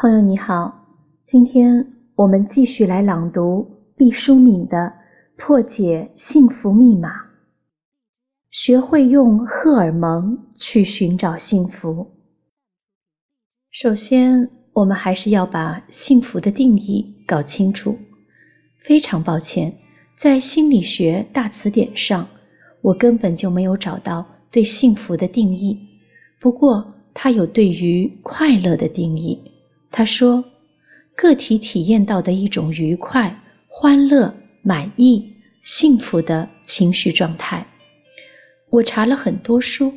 朋友你好，今天我们继续来朗读毕淑敏的《破解幸福密码》，学会用荷尔蒙去寻找幸福。首先，我们还是要把幸福的定义搞清楚。非常抱歉，在心理学大词典上，我根本就没有找到对幸福的定义。不过，它有对于快乐的定义。他说：“个体体验到的一种愉快、欢乐、满意、幸福的情绪状态。”我查了很多书，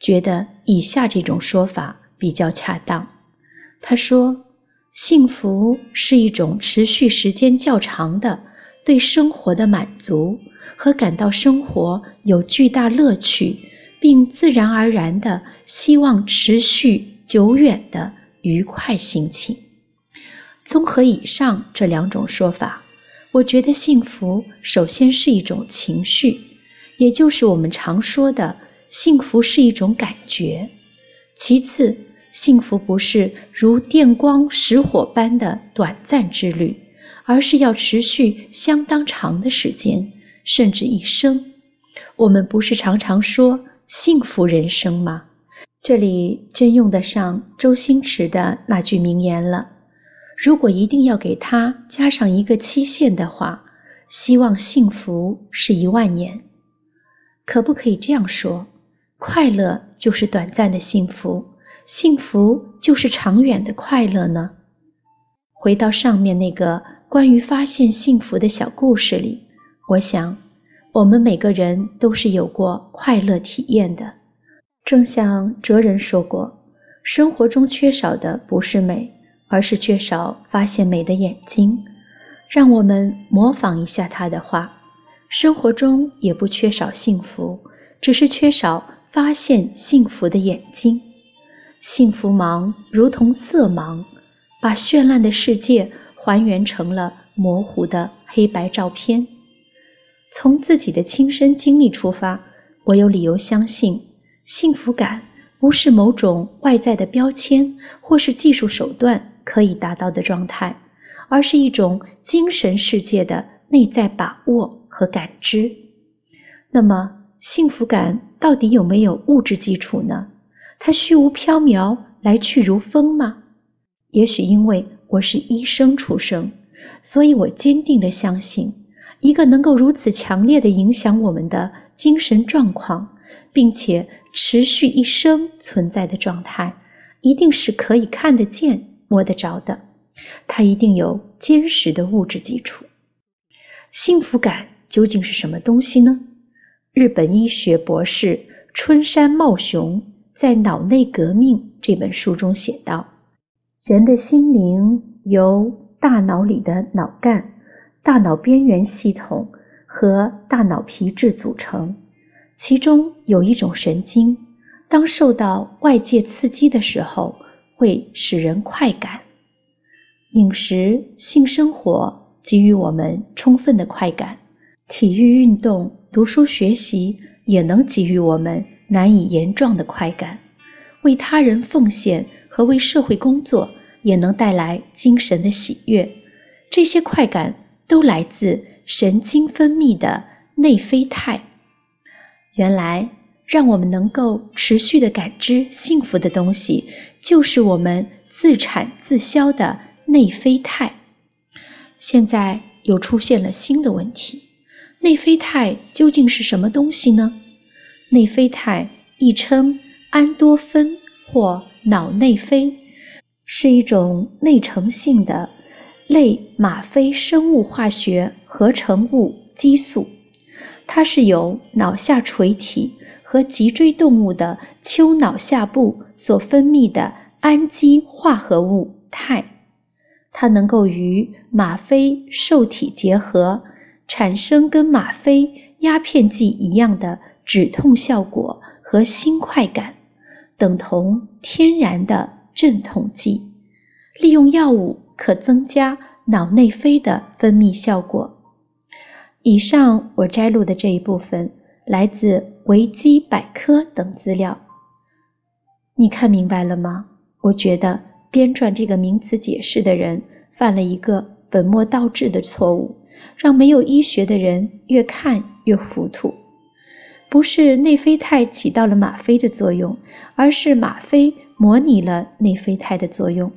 觉得以下这种说法比较恰当。他说：“幸福是一种持续时间较长的对生活的满足和感到生活有巨大乐趣，并自然而然的希望持续久远的。”愉快心情。综合以上这两种说法，我觉得幸福首先是一种情绪，也就是我们常说的幸福是一种感觉。其次，幸福不是如电光石火般的短暂之旅，而是要持续相当长的时间，甚至一生。我们不是常常说幸福人生吗？这里真用得上周星驰的那句名言了。如果一定要给他加上一个期限的话，希望幸福是一万年。可不可以这样说？快乐就是短暂的幸福，幸福就是长远的快乐呢？回到上面那个关于发现幸福的小故事里，我想，我们每个人都是有过快乐体验的。正像哲人说过，生活中缺少的不是美，而是缺少发现美的眼睛。让我们模仿一下他的话：生活中也不缺少幸福，只是缺少发现幸福的眼睛。幸福盲如同色盲，把绚烂的世界还原成了模糊的黑白照片。从自己的亲身经历出发，我有理由相信。幸福感不是某种外在的标签或是技术手段可以达到的状态，而是一种精神世界的内在把握和感知。那么，幸福感到底有没有物质基础呢？它虚无缥缈、来去如风吗？也许因为我是医生出生，所以我坚定的相信，一个能够如此强烈的影响我们的精神状况。并且持续一生存在的状态，一定是可以看得见、摸得着的。它一定有坚实的物质基础。幸福感究竟是什么东西呢？日本医学博士春山茂雄在《脑内革命》这本书中写道：“人的心灵由大脑里的脑干、大脑边缘系统和大脑皮质组成。”其中有一种神经，当受到外界刺激的时候，会使人快感。饮食、性生活给予我们充分的快感，体育运动、读书学习也能给予我们难以言状的快感。为他人奉献和为社会工作也能带来精神的喜悦。这些快感都来自神经分泌的内啡肽。原来，让我们能够持续的感知幸福的东西，就是我们自产自销的内啡肽。现在又出现了新的问题：内啡肽究竟是什么东西呢？内啡肽亦称安多芬或脑内啡，是一种内成性的类吗啡生物化学合成物激素。它是由脑下垂体和脊椎动物的丘脑下部所分泌的氨基化合物肽，它能够与吗啡受体结合，产生跟吗啡鸦片剂一样的止痛效果和新快感，等同天然的镇痛剂。利用药物可增加脑内啡的分泌效果。以上我摘录的这一部分来自维基百科等资料，你看明白了吗？我觉得编撰这个名词解释的人犯了一个本末倒置的错误，让没有医学的人越看越糊涂。不是内啡肽起到了吗啡的作用，而是吗啡模拟了内啡肽的作用。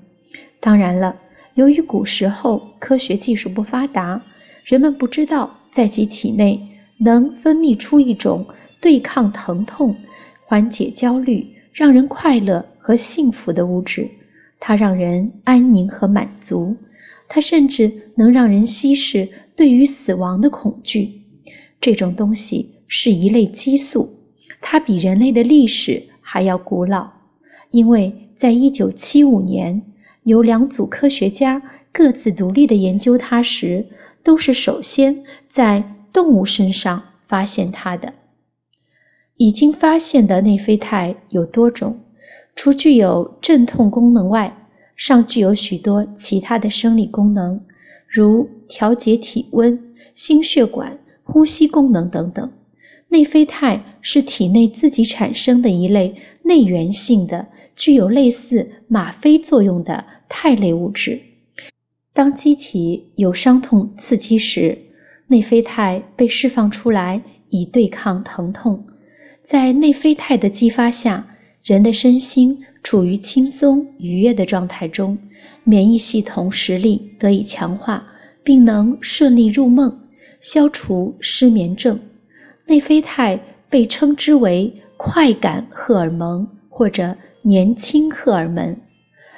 当然了，由于古时候科学技术不发达，人们不知道在其体内能分泌出一种对抗疼痛、缓解焦虑、让人快乐和幸福的物质。它让人安宁和满足，它甚至能让人稀释对于死亡的恐惧。这种东西。是一类激素，它比人类的历史还要古老，因为在一九七五年，有两组科学家各自独立的研究它时，都是首先在动物身上发现它的。已经发现的内啡肽有多种，除具有镇痛功能外，尚具有许多其他的生理功能，如调节体温、心血管、呼吸功能等等。内啡肽是体内自己产生的一类内源性的、具有类似吗啡作用的肽类物质。当机体有伤痛刺激时，内啡肽被释放出来以对抗疼痛。在内啡肽的激发下，人的身心处于轻松愉悦的状态中，免疫系统实力得以强化，并能顺利入梦，消除失眠症。内啡肽被称之为快感荷尔蒙或者年轻荷尔蒙，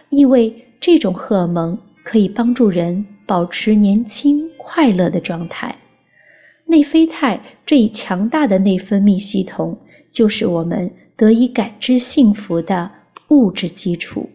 意味这种荷尔蒙可以帮助人保持年轻快乐的状态。内啡肽这一强大的内分泌系统，就是我们得以感知幸福的物质基础。